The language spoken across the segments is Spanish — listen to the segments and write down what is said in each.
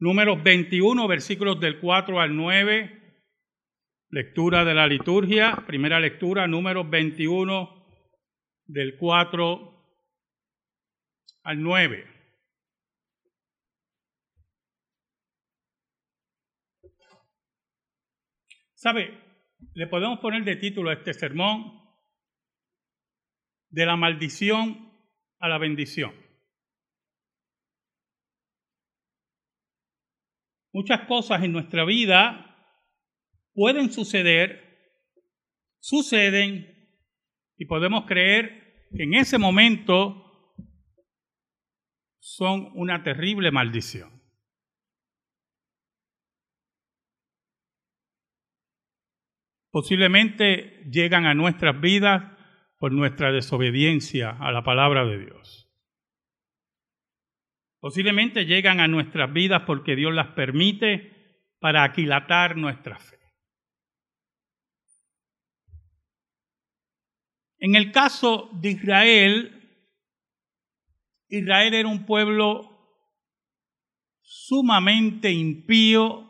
Números 21, versículos del 4 al 9. Lectura de la liturgia. Primera lectura, números 21, del 4 al 9. ¿Sabe? Le podemos poner de título a este sermón de la maldición a la bendición. Muchas cosas en nuestra vida pueden suceder, suceden, y podemos creer que en ese momento son una terrible maldición. Posiblemente llegan a nuestras vidas por nuestra desobediencia a la palabra de Dios. Posiblemente llegan a nuestras vidas porque Dios las permite para aquilatar nuestra fe. En el caso de Israel, Israel era un pueblo sumamente impío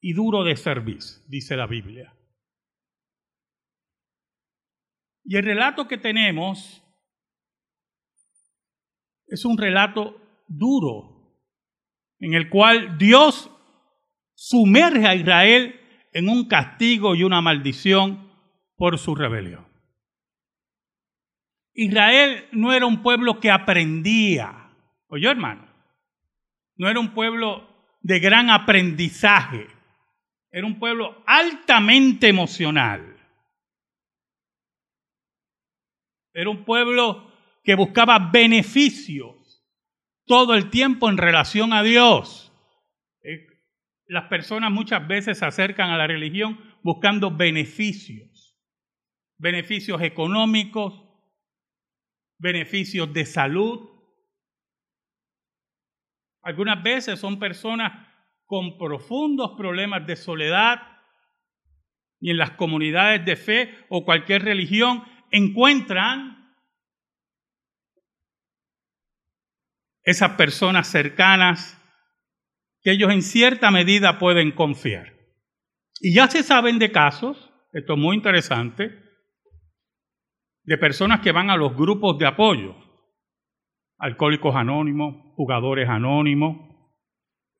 y duro de servir, dice la Biblia. Y el relato que tenemos es un relato duro, en el cual Dios sumerge a Israel en un castigo y una maldición por su rebelión. Israel no era un pueblo que aprendía, oye hermano, no era un pueblo de gran aprendizaje, era un pueblo altamente emocional. Era un pueblo que buscaba beneficios todo el tiempo en relación a Dios. Eh, las personas muchas veces se acercan a la religión buscando beneficios, beneficios económicos, beneficios de salud. Algunas veces son personas con profundos problemas de soledad y en las comunidades de fe o cualquier religión encuentran esas personas cercanas que ellos en cierta medida pueden confiar. Y ya se saben de casos, esto es muy interesante, de personas que van a los grupos de apoyo, alcohólicos anónimos, jugadores anónimos,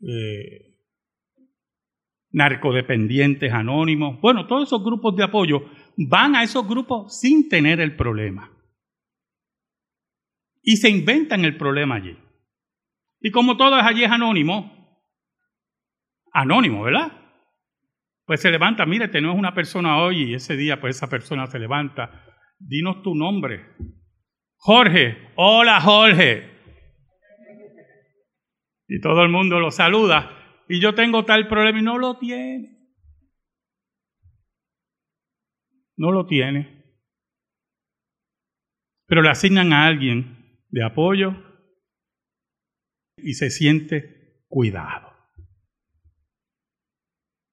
eh, narcodependientes anónimos, bueno, todos esos grupos de apoyo van a esos grupos sin tener el problema. Y se inventan el problema allí. Y como todo es allí es anónimo, anónimo, ¿verdad? Pues se levanta, mire, tenemos una persona hoy y ese día pues esa persona se levanta. Dinos tu nombre. Jorge, hola Jorge. Y todo el mundo lo saluda. Y yo tengo tal problema y no lo tiene. no lo tiene, pero le asignan a alguien de apoyo y se siente cuidado.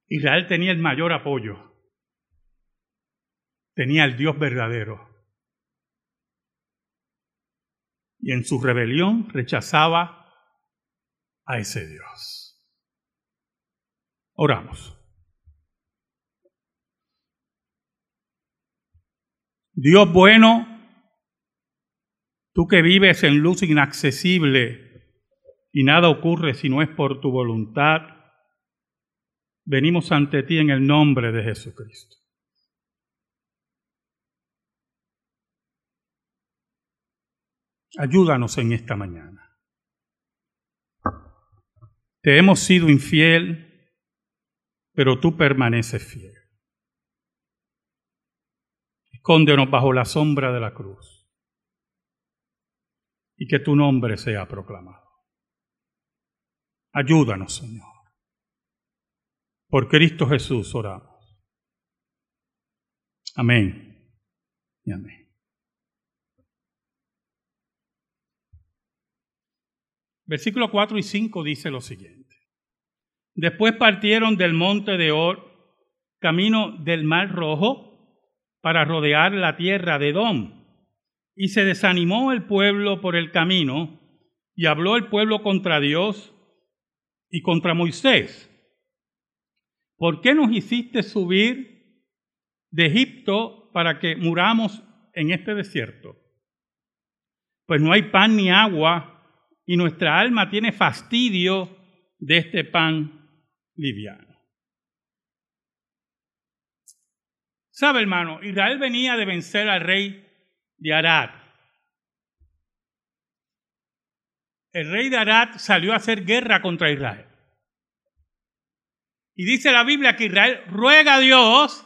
Israel tenía el mayor apoyo, tenía el Dios verdadero. Y en su rebelión rechazaba a ese Dios. Oramos. Dios bueno, tú que vives en luz inaccesible y nada ocurre si no es por tu voluntad, venimos ante ti en el nombre de Jesucristo. Ayúdanos en esta mañana. Te hemos sido infiel, pero tú permaneces fiel. Escóndenos bajo la sombra de la cruz y que tu nombre sea proclamado. Ayúdanos, Señor. Por Cristo Jesús oramos. Amén y amén. Versículo 4 y 5 dice lo siguiente. Después partieron del monte de Or, camino del mar rojo, para rodear la tierra de Edom. Y se desanimó el pueblo por el camino, y habló el pueblo contra Dios, y contra Moisés. ¿Por qué nos hiciste subir de Egipto para que muramos en este desierto? Pues no hay pan ni agua y nuestra alma tiene fastidio de este pan liviano. ¿Sabe, hermano? Israel venía de vencer al rey de Arad. El rey de Arad salió a hacer guerra contra Israel. Y dice la Biblia que Israel ruega a Dios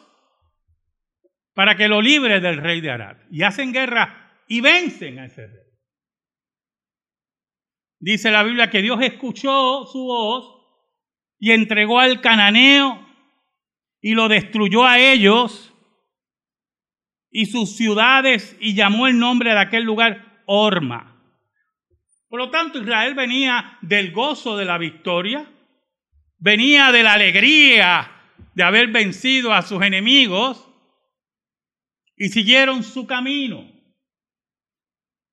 para que lo libre del rey de Arad. Y hacen guerra y vencen a ese rey. Dice la Biblia que Dios escuchó su voz y entregó al cananeo y lo destruyó a ellos y sus ciudades y llamó el nombre de aquel lugar Orma. Por lo tanto, Israel venía del gozo de la victoria, venía de la alegría de haber vencido a sus enemigos y siguieron su camino.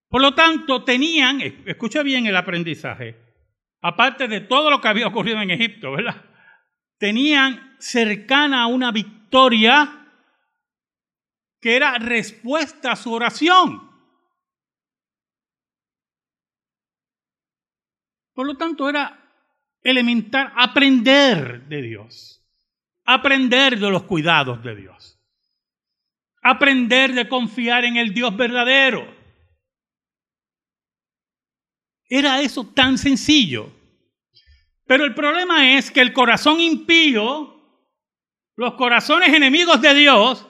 Por lo tanto, tenían, escucha bien el aprendizaje, aparte de todo lo que había ocurrido en Egipto, ¿verdad? Tenían cercana una victoria que era respuesta a su oración. Por lo tanto, era elemental aprender de Dios, aprender de los cuidados de Dios, aprender de confiar en el Dios verdadero. Era eso tan sencillo. Pero el problema es que el corazón impío, los corazones enemigos de Dios,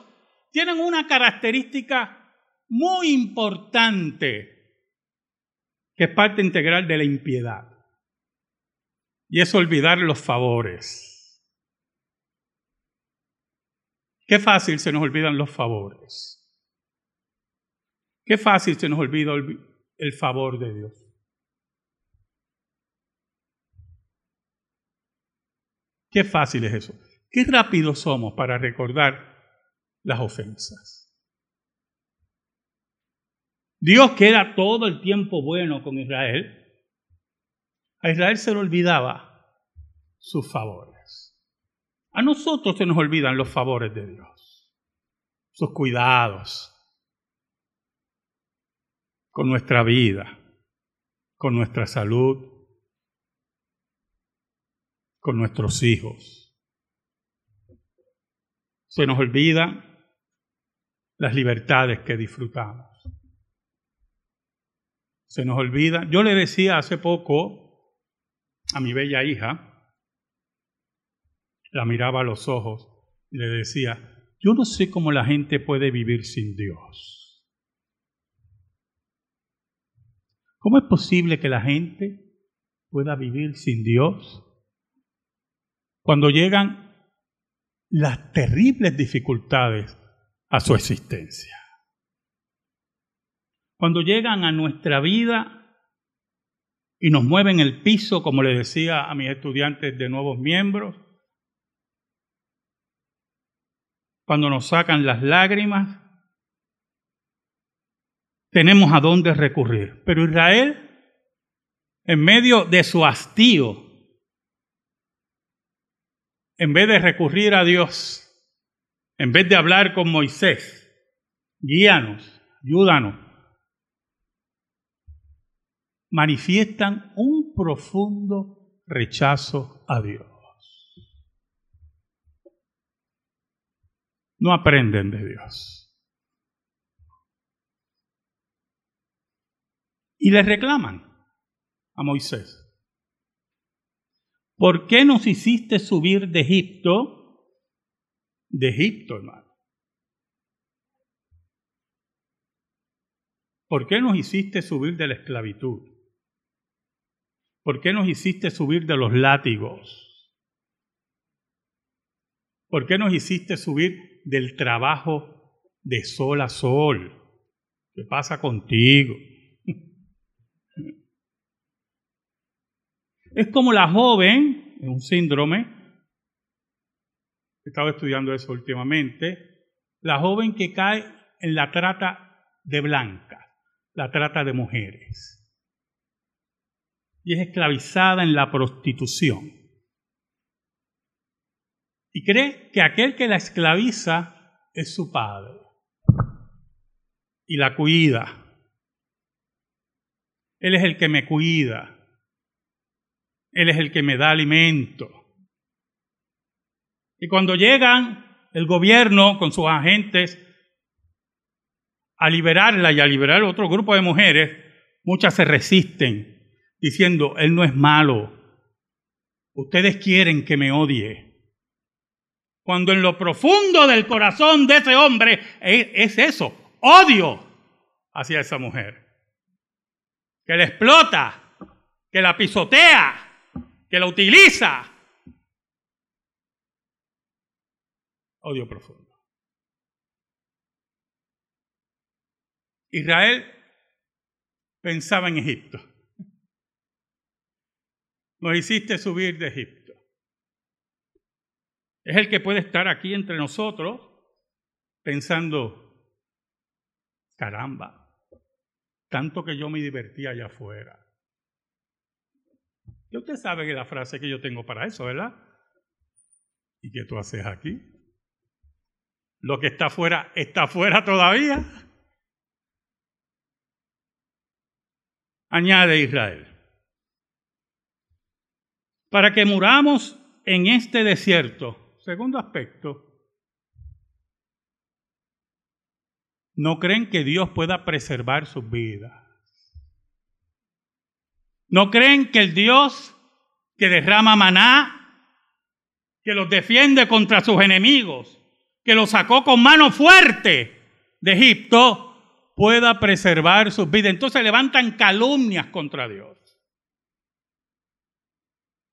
tienen una característica muy importante, que es parte integral de la impiedad. Y es olvidar los favores. Qué fácil se nos olvidan los favores. Qué fácil se nos olvida el favor de Dios. Qué fácil es eso. Qué rápido somos para recordar las ofensas. Dios que era todo el tiempo bueno con Israel, a Israel se le olvidaba sus favores. A nosotros se nos olvidan los favores de Dios, sus cuidados con nuestra vida, con nuestra salud, con nuestros hijos. Se nos olvida las libertades que disfrutamos. Se nos olvida. Yo le decía hace poco a mi bella hija, la miraba a los ojos y le decía, yo no sé cómo la gente puede vivir sin Dios. ¿Cómo es posible que la gente pueda vivir sin Dios? cuando llegan las terribles dificultades a su existencia. Cuando llegan a nuestra vida y nos mueven el piso, como le decía a mis estudiantes de nuevos miembros, cuando nos sacan las lágrimas, tenemos a dónde recurrir. Pero Israel, en medio de su hastío, en vez de recurrir a Dios, en vez de hablar con Moisés, guíanos, ayúdanos, manifiestan un profundo rechazo a Dios. No aprenden de Dios. Y le reclaman a Moisés. ¿Por qué nos hiciste subir de Egipto? De Egipto, hermano. ¿Por qué nos hiciste subir de la esclavitud? ¿Por qué nos hiciste subir de los látigos? ¿Por qué nos hiciste subir del trabajo de sol a sol? ¿Qué pasa contigo? Es como la joven, en un síndrome, he estado estudiando eso últimamente, la joven que cae en la trata de blancas, la trata de mujeres, y es esclavizada en la prostitución. cree que aquel que la esclaviza es su padre y la cuida. Él es el que me cuida. Él es el que me da alimento. Y cuando llegan el gobierno con sus agentes a liberarla y a liberar otro grupo de mujeres, muchas se resisten diciendo, Él no es malo. Ustedes quieren que me odie. Cuando en lo profundo del corazón de ese hombre es, eso, odio hacia esa mujer. Que la explota, que la pisotea, que la utiliza. Odio profundo. Israel pensaba en Egipto. Nos hiciste subir de Egipto. Es el que puede estar aquí entre nosotros pensando, caramba, tanto que yo me divertía allá afuera. Y usted sabe que la frase que yo tengo para eso, ¿verdad? ¿Y qué tú haces aquí? Lo que está afuera está afuera todavía. Añade Israel. Para que muramos en este desierto. Segundo aspecto. No creen que Dios pueda preservar sus vidas. No creen que el Dios que derrama maná, que los defiende contra sus enemigos, que los sacó con mano fuerte de Egipto, pueda preservar sus vidas. Entonces levantan calumnias contra Dios.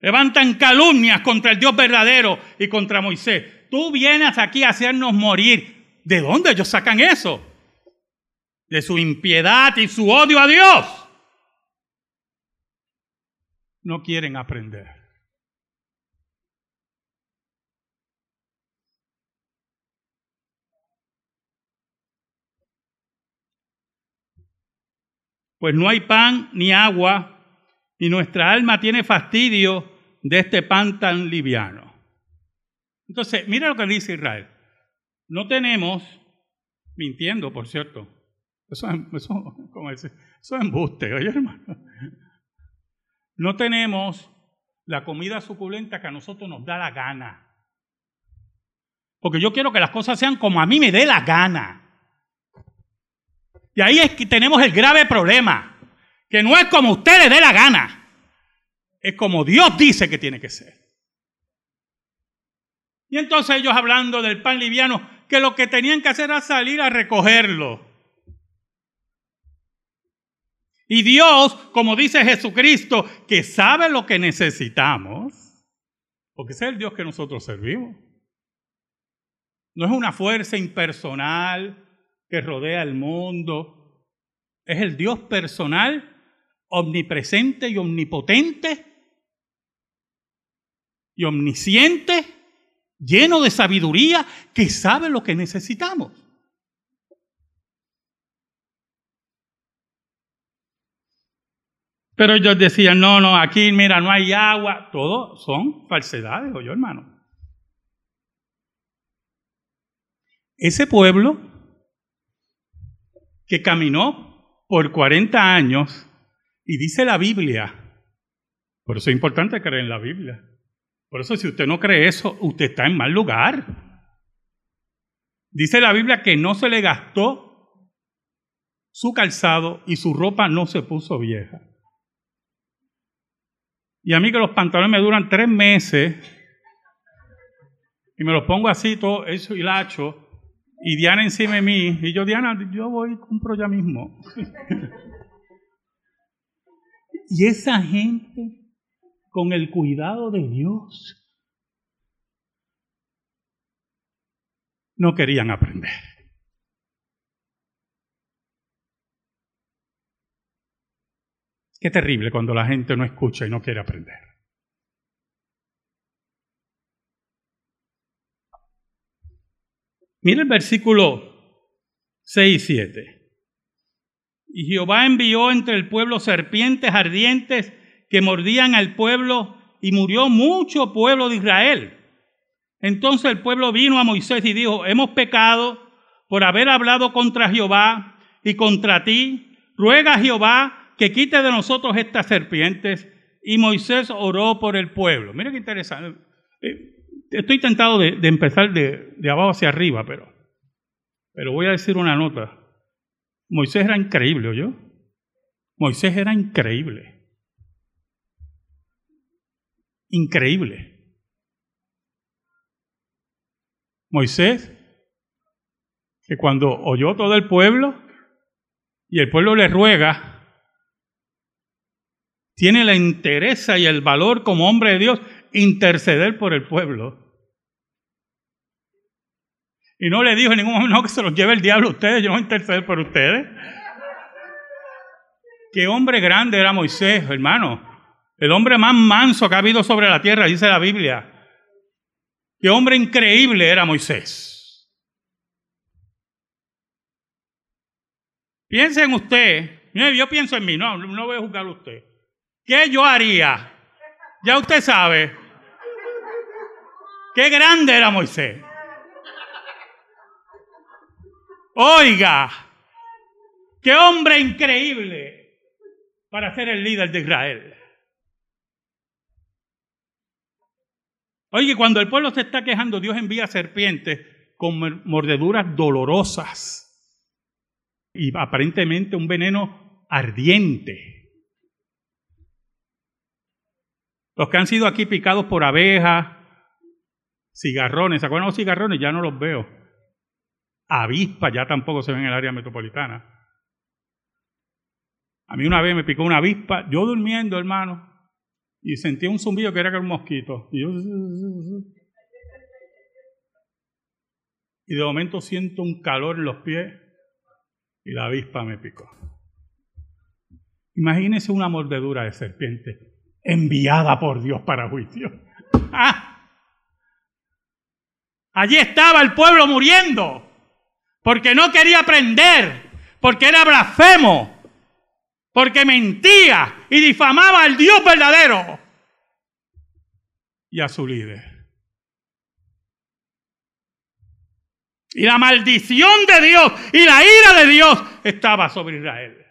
Levantan calumnias contra el Dios verdadero y contra Moisés. Tú vienes aquí a hacernos morir. ¿De dónde ellos sacan eso? De su impiedad y su odio a Dios. No quieren aprender. Pues no hay pan ni agua, y nuestra alma tiene fastidio de este pan tan liviano. Entonces, mira lo que dice Israel. No tenemos, mintiendo, por cierto, eso, eso, eso es embuste, oye hermano. No tenemos la comida suculenta que a nosotros nos da la gana. Porque yo quiero que las cosas sean como a mí me dé la gana. Y ahí es que tenemos el grave problema, que no es como usted le dé la gana es como Dios dice que tiene que ser. Y entonces ellos hablando del pan liviano, que lo que tenían que hacer era salir a recogerlo. Y Dios, como dice Jesucristo, que sabe lo que necesitamos, porque es el Dios que nosotros servimos. No es una fuerza impersonal que rodea el mundo. Es el Dios personal, omnipresente y omnipotente, y omnisciente, lleno de sabiduría, que sabe lo que necesitamos. Pero ellos decían, no, no, aquí mira, no hay agua. Todo son falsedades, oye hermano. Ese pueblo que caminó por 40 años, y dice la Biblia, por eso es importante creer en la Biblia, por eso si usted no cree eso, usted está en mal lugar. Dice la Biblia que no se le gastó su calzado y su ropa no se puso vieja. Y a mí que los pantalones me duran tres meses y me los pongo así, todo eso hilacho, y Diana encima de mí, y yo, Diana, yo voy y compro ya mismo. y esa gente con el cuidado de Dios. No querían aprender. Qué terrible cuando la gente no escucha y no quiere aprender. Mira el versículo 6 y 7. Y Jehová envió entre el pueblo serpientes ardientes que mordían al pueblo y murió mucho pueblo de Israel. Entonces el pueblo vino a Moisés y dijo, hemos pecado por haber hablado contra Jehová y contra ti. Ruega a Jehová que quite de nosotros estas serpientes. Y Moisés oró por el pueblo. Mira qué interesante. Eh, estoy tentado de, empezar de, de, abajo hacia arriba, pero, pero voy a decir una nota. Moisés era increíble, yo. Moisés era increíble. Increíble. Moisés, que cuando oyó todo el pueblo y el pueblo le ruega, tiene la interés y el valor como hombre de Dios interceder por el pueblo. Y no le dijo en ningún momento que se los lleve el diablo a ustedes, yo no voy a interceder por ustedes. Qué hombre grande era Moisés, hermano. El hombre más manso que ha habido sobre la tierra, dice la Biblia. Qué hombre increíble era Moisés. Piense en usted. Yo pienso en mí, no, no voy a juzgar a usted. ¿Qué yo haría? Ya usted sabe. Qué grande era Moisés. Oiga, qué hombre increíble para ser el líder de Israel. Oye, cuando el pueblo se está quejando, Dios envía serpientes con mordeduras dolorosas y aparentemente un veneno ardiente. Los que han sido aquí picados por abejas, cigarrones, ¿se acuerdan los cigarrones? Ya no los veo. Avispas ya tampoco se ven en el área metropolitana. A mí una vez me picó una avispa, yo durmiendo, hermano, y sentí un zumbido que era que un mosquito. Y, yo, y de momento siento un calor en los pies y la avispa me picó. Imagínese una mordedura de serpiente enviada por Dios para juicio. Ah. Allí estaba el pueblo muriendo porque no quería aprender, porque era blasfemo, porque mentía y difamaba al Dios verdadero y a su líder. Y la maldición de Dios y la ira de Dios estaba sobre Israel.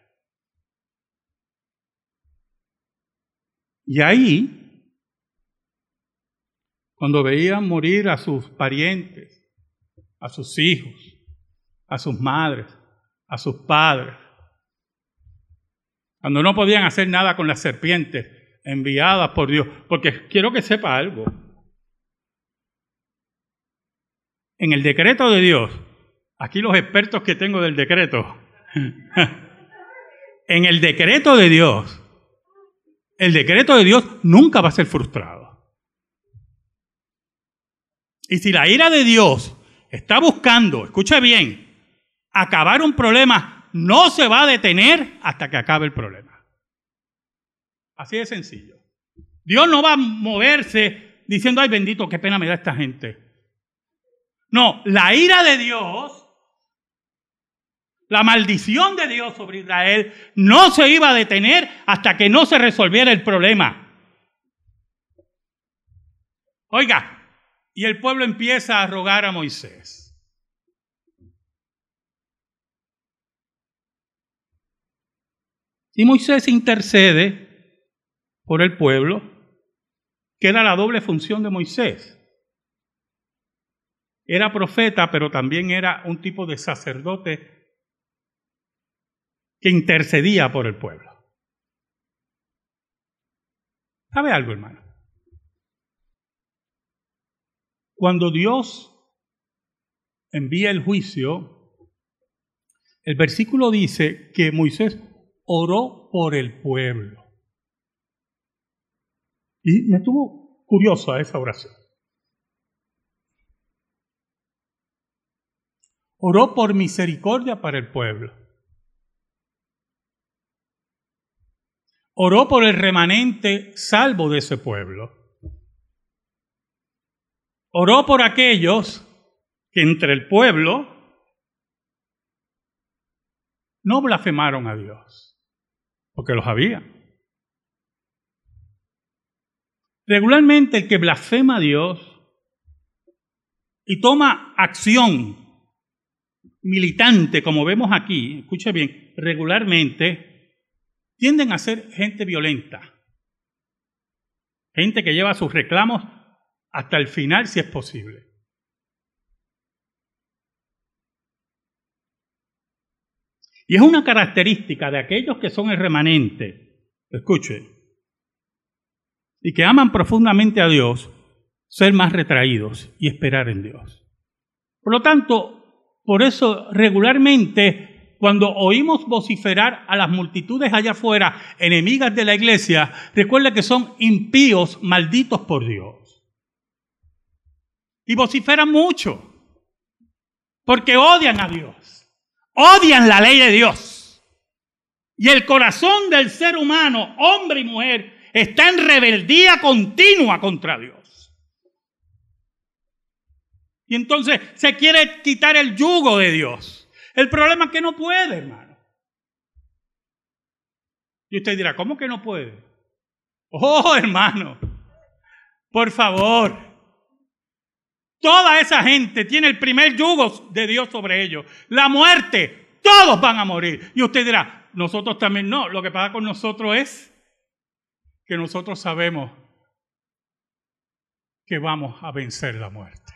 Y ahí, cuando veían morir a sus parientes, a sus hijos, a sus madres, a sus padres, cuando no podían hacer nada con las serpientes enviadas por Dios, porque quiero que sepa algo. En el decreto de Dios, aquí los expertos que tengo del decreto, en el decreto de Dios, el decreto de Dios nunca va a ser frustrado. Y si la ira de Dios está buscando, escucha bien, acabar un problema, no se va a detener hasta que acabe el problema. Así de sencillo. Dios no va a moverse diciendo, ay bendito, qué pena me da esta gente. No, la ira de Dios la maldición de Dios sobre Israel no se iba a detener hasta que no se resolviera el problema. Oiga, y el pueblo empieza a rogar a Moisés. Y Moisés intercede por el pueblo, que era la doble función de Moisés. Era profeta, pero también era un tipo de sacerdote que intercedía por el pueblo. ¿Sabe algo, hermano? Cuando Dios envía el juicio, el versículo dice que Moisés oró por el pueblo. Y me estuvo curiosa esa oración. Oró por misericordia para el pueblo. oró por el remanente salvo de ese pueblo. Oró por aquellos que entre el pueblo no blasfemaron a Dios, porque los había. Regularmente el que blasfema a Dios y toma acción militante, como vemos aquí, escuche bien, regularmente, tienden a ser gente violenta. Gente que lleva sus reclamos hasta el final si es posible. Y es una característica de aquellos que son el remanente, escuche, y que aman profundamente a Dios, ser más retraídos y esperar en Dios. Por lo tanto, por eso regularmente cuando oímos vociferar a las multitudes allá afuera, enemigas de la iglesia, recuerda que son impíos, malditos por Dios. Y vociferan mucho, porque odian a Dios, odian la ley de Dios. Y el corazón del ser humano, hombre y mujer, está en rebeldía continua contra Dios. Y entonces se quiere quitar el yugo de Dios. El problema es que no puede, hermano. Y usted dirá, ¿cómo que no puede? Oh, hermano, por favor. Toda esa gente tiene el primer yugo de Dios sobre ellos. La muerte, todos van a morir. Y usted dirá, nosotros también no. Lo que pasa con nosotros es que nosotros sabemos que vamos a vencer la muerte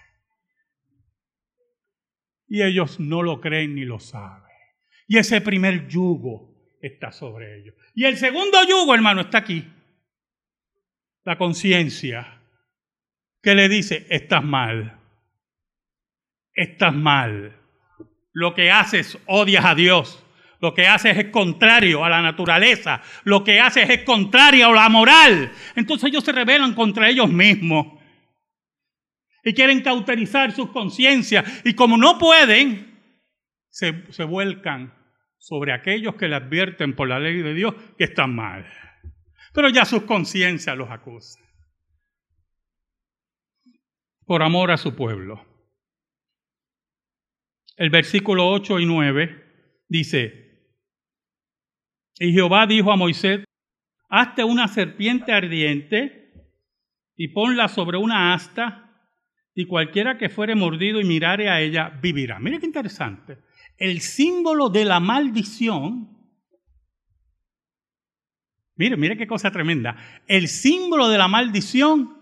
y ellos no lo creen ni lo saben. Y ese primer yugo está sobre ellos. Y el segundo yugo, hermano, está aquí. La conciencia que le dice, estás mal, estás mal. Lo que haces, odias a Dios. Lo que haces es contrario a la naturaleza. Lo que haces es contrario a la moral. Entonces ellos se rebelan contra ellos mismos y quieren cauterizar sus conciencias. Y como no pueden, se, se vuelcan sobre aquellos que le advierten por la ley de Dios que están mal. Pero ya sus conciencias los acusan. Por amor a su pueblo. El versículo 8 y 9 dice, y Jehová dijo a Moisés, hazte una serpiente ardiente y ponla sobre una asta y cualquiera que fuere mordido y mirare a ella vivirá. Mire qué interesante. El símbolo de la maldición, mire, mire qué cosa tremenda. El símbolo de la maldición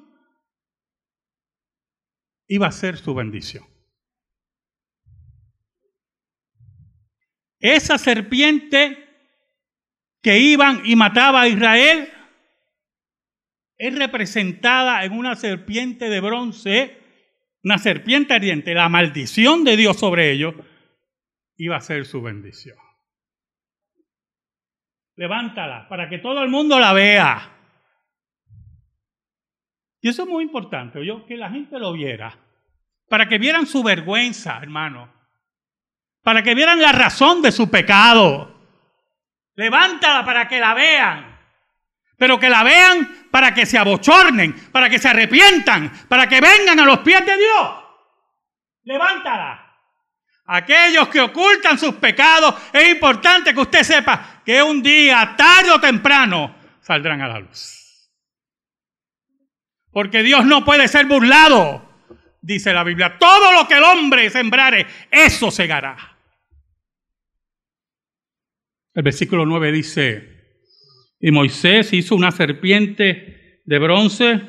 iba a ser su bendición. Esa serpiente que iban y mataba a Israel es representada en una serpiente de bronce una serpiente ardiente, la maldición de Dios sobre ellos, iba a ser su bendición. Levántala para que todo el mundo la vea. Y eso es muy importante, yo que la gente lo viera, para que vieran su vergüenza, hermano, para que vieran la razón de su pecado. Levántala para que la vean pero que la vean para que se abochornen, para que se arrepientan, para que vengan a los pies de Dios. Levántala. Aquellos que ocultan sus pecados, es importante que usted sepa que un día, tarde o temprano, saldrán a la luz. Porque Dios no puede ser burlado, dice la Biblia. Todo lo que el hombre sembrare, eso segará. El versículo 9 dice, y Moisés hizo una serpiente de bronce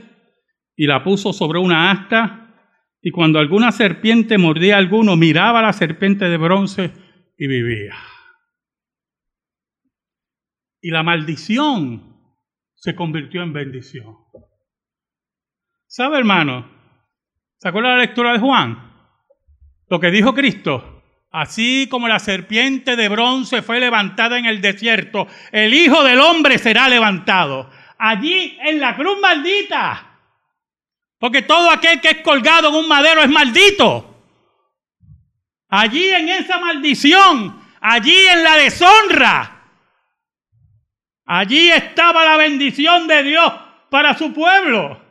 y la puso sobre una asta. Y cuando alguna serpiente mordía a alguno, miraba a la serpiente de bronce y vivía. Y la maldición se convirtió en bendición. ¿Sabe, hermano? ¿Se acuerda la lectura de Juan? Lo que dijo Cristo. Así como la serpiente de bronce fue levantada en el desierto, el Hijo del Hombre será levantado. Allí en la cruz maldita. Porque todo aquel que es colgado en un madero es maldito. Allí en esa maldición, allí en la deshonra, allí estaba la bendición de Dios para su pueblo.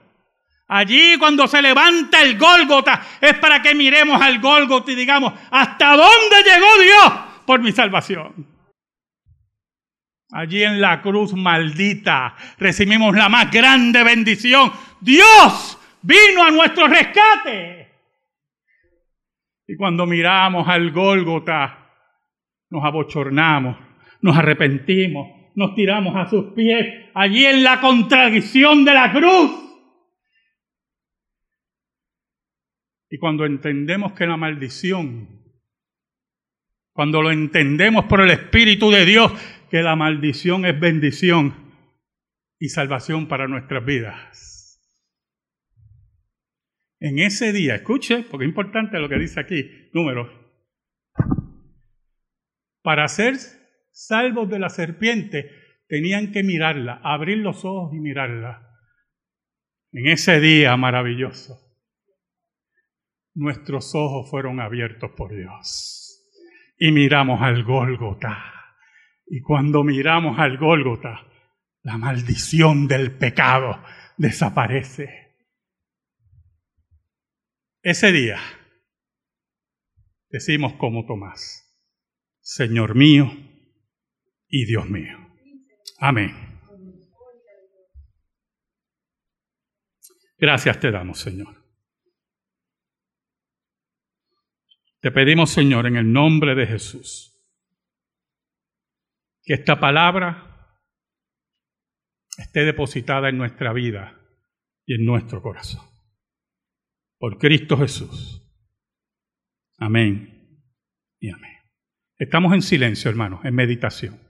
Allí cuando se levanta el Gólgota es para que miremos al Gólgota y digamos, ¿hasta dónde llegó Dios por mi salvación? Allí en la cruz maldita recibimos la más grande bendición. Dios vino a nuestro rescate. Y cuando miramos al Gólgota, nos abochornamos, nos arrepentimos, nos tiramos a sus pies, allí en la contradicción de la cruz. Y cuando entendemos que la maldición, cuando lo entendemos por el Espíritu de Dios, que la maldición es bendición y salvación para nuestras vidas. En ese día, escuche, porque es importante lo que dice aquí, número. Para ser salvos de la serpiente, tenían que mirarla, abrir los ojos y mirarla. En ese día maravilloso, nuestros ojos fueron abiertos por Dios y miramos al Gólgota. Y cuando miramos al Gólgota, la maldición del pecado desaparece ese día decimos como Tomás, Señor mío y Dios mío. Amén. Gracias te damos, Señor. Te pedimos, Señor, en el nombre de Jesús, que esta palabra esté depositada en nuestra vida y en nuestro corazón por Cristo Jesús. Amén y amén. Estamos en silencio, hermanos, en meditación.